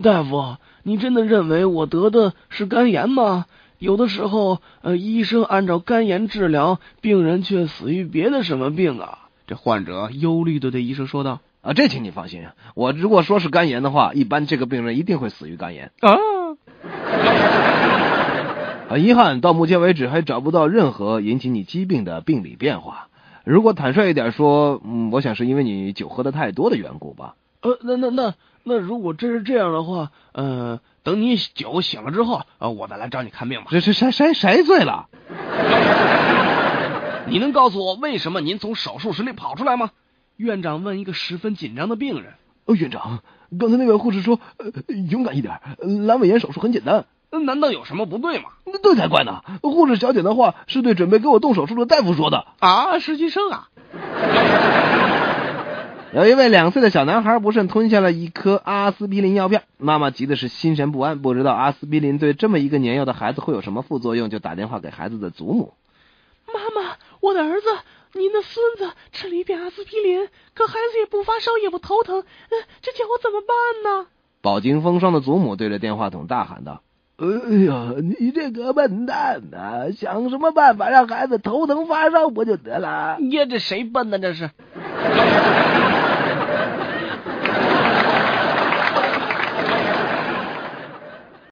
大夫，你真的认为我得的是肝炎吗？有的时候，呃，医生按照肝炎治疗，病人却死于别的什么病啊？这患者忧虑的对医生说道：“啊，这请你放心，我如果说是肝炎的话，一般这个病人一定会死于肝炎啊。”很遗憾，到目前为止还找不到任何引起你疾病的病理变化。如果坦率一点说，嗯，我想是因为你酒喝的太多的缘故吧。呃，那那那那，如果真是这样的话，呃，等你酒醒了之后，呃，我再来找你看病吧。这是谁谁谁醉了？你能告诉我为什么您从手术室里跑出来吗？院长问一个十分紧张的病人。哦，院长，刚才那位护士说，呃，勇敢一点，阑尾炎手术很简单。难道有什么不对吗？那对才怪呢！护士小姐的话是对准备给我动手术的大夫说的啊，实习生啊。有一位两岁的小男孩不慎吞下了一颗阿司匹林药片，妈妈急的是心神不安，不知道阿司匹林对这么一个年幼的孩子会有什么副作用，就打电话给孩子的祖母。妈妈，我的儿子，您的孙子吃了一片阿司匹林，可孩子也不发烧，也不头疼，这叫我怎么办呢？饱经风霜的祖母对着电话筒大喊道：“哎呀，你这个笨蛋呐，想什么办法让孩子头疼发烧不就得了？你这谁笨呢？这是。”